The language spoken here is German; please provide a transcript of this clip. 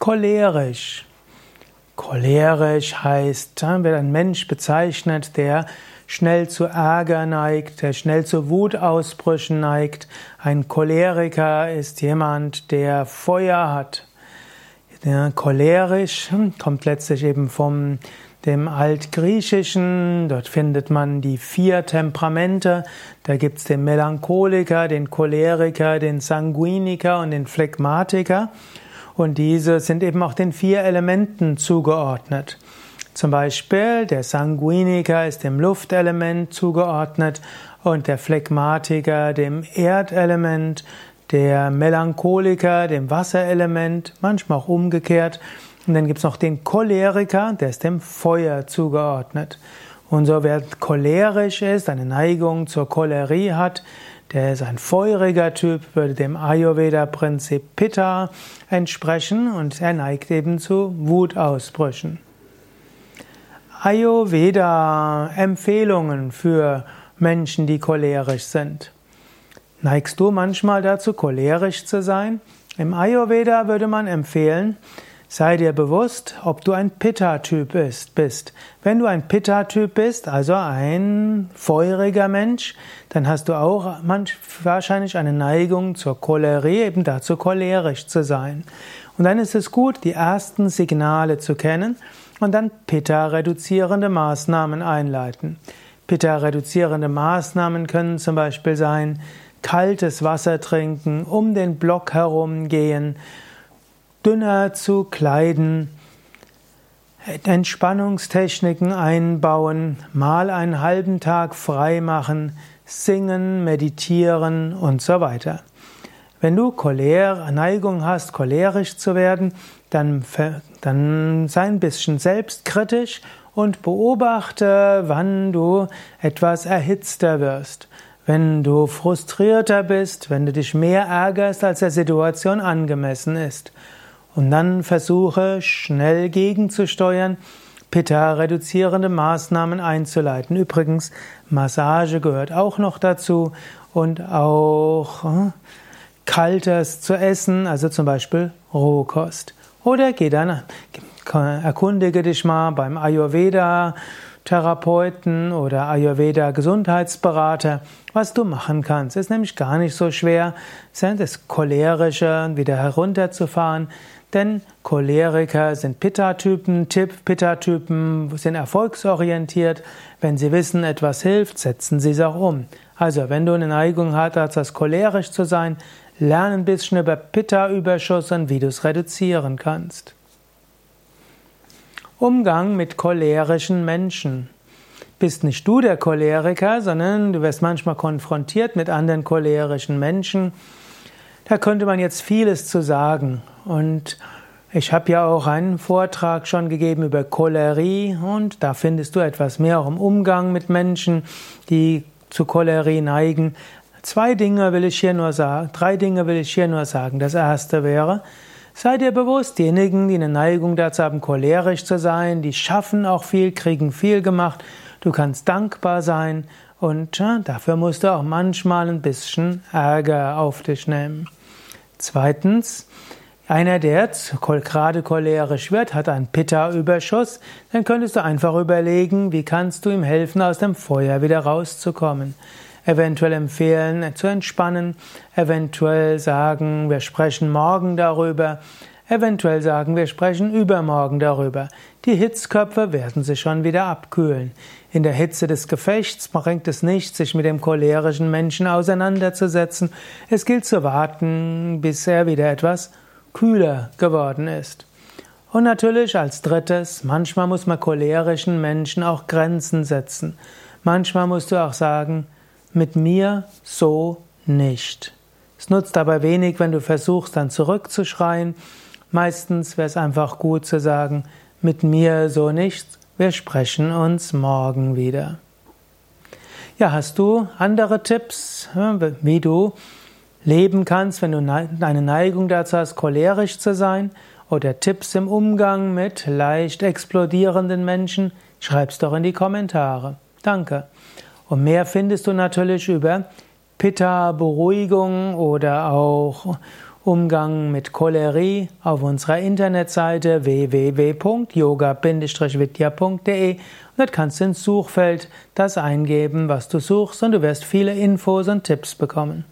Cholerisch. Cholerisch heißt, wird ein Mensch bezeichnet, der schnell zu Ärger neigt, der schnell zu Wutausbrüchen neigt. Ein Choleriker ist jemand, der Feuer hat. Der cholerisch kommt letztlich eben vom dem Altgriechischen. Dort findet man die vier Temperamente. Da gibt's den Melancholiker, den Choleriker, den Sanguiniker und den Phlegmatiker. Und diese sind eben auch den vier Elementen zugeordnet. Zum Beispiel der Sanguiniker ist dem Luftelement zugeordnet und der Phlegmatiker dem Erdelement, der Melancholiker dem Wasserelement, manchmal auch umgekehrt. Und dann gibt es noch den Choleriker, der ist dem Feuer zugeordnet. Und so wer cholerisch ist, eine Neigung zur Cholerie hat, der ist ein feuriger Typ, würde dem Ayurveda-Prinzip Pitta entsprechen und er neigt eben zu Wutausbrüchen. Ayurveda-Empfehlungen für Menschen, die cholerisch sind. Neigst du manchmal dazu, cholerisch zu sein? Im Ayurveda würde man empfehlen, Sei dir bewusst, ob du ein Pitta-Typ bist. Wenn du ein Pitta-Typ bist, also ein feuriger Mensch, dann hast du auch wahrscheinlich eine Neigung zur Cholerie, eben dazu cholerisch zu sein. Und dann ist es gut, die ersten Signale zu kennen und dann Pitta-reduzierende Maßnahmen einleiten. Pitta-reduzierende Maßnahmen können zum Beispiel sein, kaltes Wasser trinken, um den Block herum gehen, dünner zu kleiden, Entspannungstechniken einbauen, mal einen halben Tag frei machen, singen, meditieren und so weiter. Wenn du Choler, Neigung hast, cholerisch zu werden, dann, dann sei ein bisschen selbstkritisch und beobachte, wann du etwas erhitzter wirst. Wenn du frustrierter bist, wenn du dich mehr ärgerst, als der Situation angemessen ist. Und dann versuche schnell gegenzusteuern, Pitta-reduzierende Maßnahmen einzuleiten. Übrigens, Massage gehört auch noch dazu und auch äh, Kaltes zu essen, also zum Beispiel Rohkost. Oder geh dann, erkundige dich mal beim Ayurveda Therapeuten oder Ayurveda Gesundheitsberater, was du machen kannst. Es ist nämlich gar nicht so schwer, das Cholerische wieder herunterzufahren, denn Choleriker sind Pitta-Typen, Tipp, Pitta-Typen sind erfolgsorientiert. Wenn sie wissen, etwas hilft, setzen sie es auch um. Also, wenn du eine Neigung hast, als cholerisch zu sein, lerne ein bisschen über Pitta-Überschuss und wie du es reduzieren kannst. Umgang mit cholerischen Menschen. Bist nicht du der Choleriker, sondern du wirst manchmal konfrontiert mit anderen cholerischen Menschen. Da könnte man jetzt vieles zu sagen. Und ich habe ja auch einen Vortrag schon gegeben über Cholerie und da findest du etwas mehr auch im Umgang mit Menschen, die zu Cholerie neigen. Zwei Dinge will ich hier nur sagen, drei Dinge will ich hier nur sagen. Das erste wäre, sei dir bewusst, diejenigen, die eine Neigung dazu haben, cholerisch zu sein, die schaffen auch viel, kriegen viel gemacht. Du kannst dankbar sein und ja, dafür musst du auch manchmal ein bisschen Ärger auf dich nehmen. Zweitens, einer, der gerade cholerisch wird, hat einen Pitta-Überschuss, dann könntest du einfach überlegen, wie kannst du ihm helfen, aus dem Feuer wieder rauszukommen. Eventuell empfehlen, zu entspannen, eventuell sagen, wir sprechen morgen darüber, eventuell sagen, wir sprechen übermorgen darüber. Die Hitzköpfe werden sich schon wieder abkühlen. In der Hitze des Gefechts bringt es nicht, sich mit dem cholerischen Menschen auseinanderzusetzen. Es gilt zu warten, bis er wieder etwas kühler geworden ist. Und natürlich als drittes, manchmal muss man cholerischen Menschen auch Grenzen setzen. Manchmal musst du auch sagen, mit mir so nicht. Es nutzt aber wenig, wenn du versuchst, dann zurückzuschreien. Meistens wäre es einfach gut zu sagen, mit mir so nicht, wir sprechen uns morgen wieder. Ja, hast du andere Tipps, wie du leben kannst, wenn du eine Neigung dazu hast, cholerisch zu sein? Oder Tipps im Umgang mit leicht explodierenden Menschen? Schreib's doch in die Kommentare. Danke. Und mehr findest du natürlich über Pitta-Beruhigung oder auch Umgang mit Cholerie auf unserer Internetseite www.yoga-vidya.de dort kannst du ins Suchfeld das eingeben, was du suchst und du wirst viele Infos und Tipps bekommen.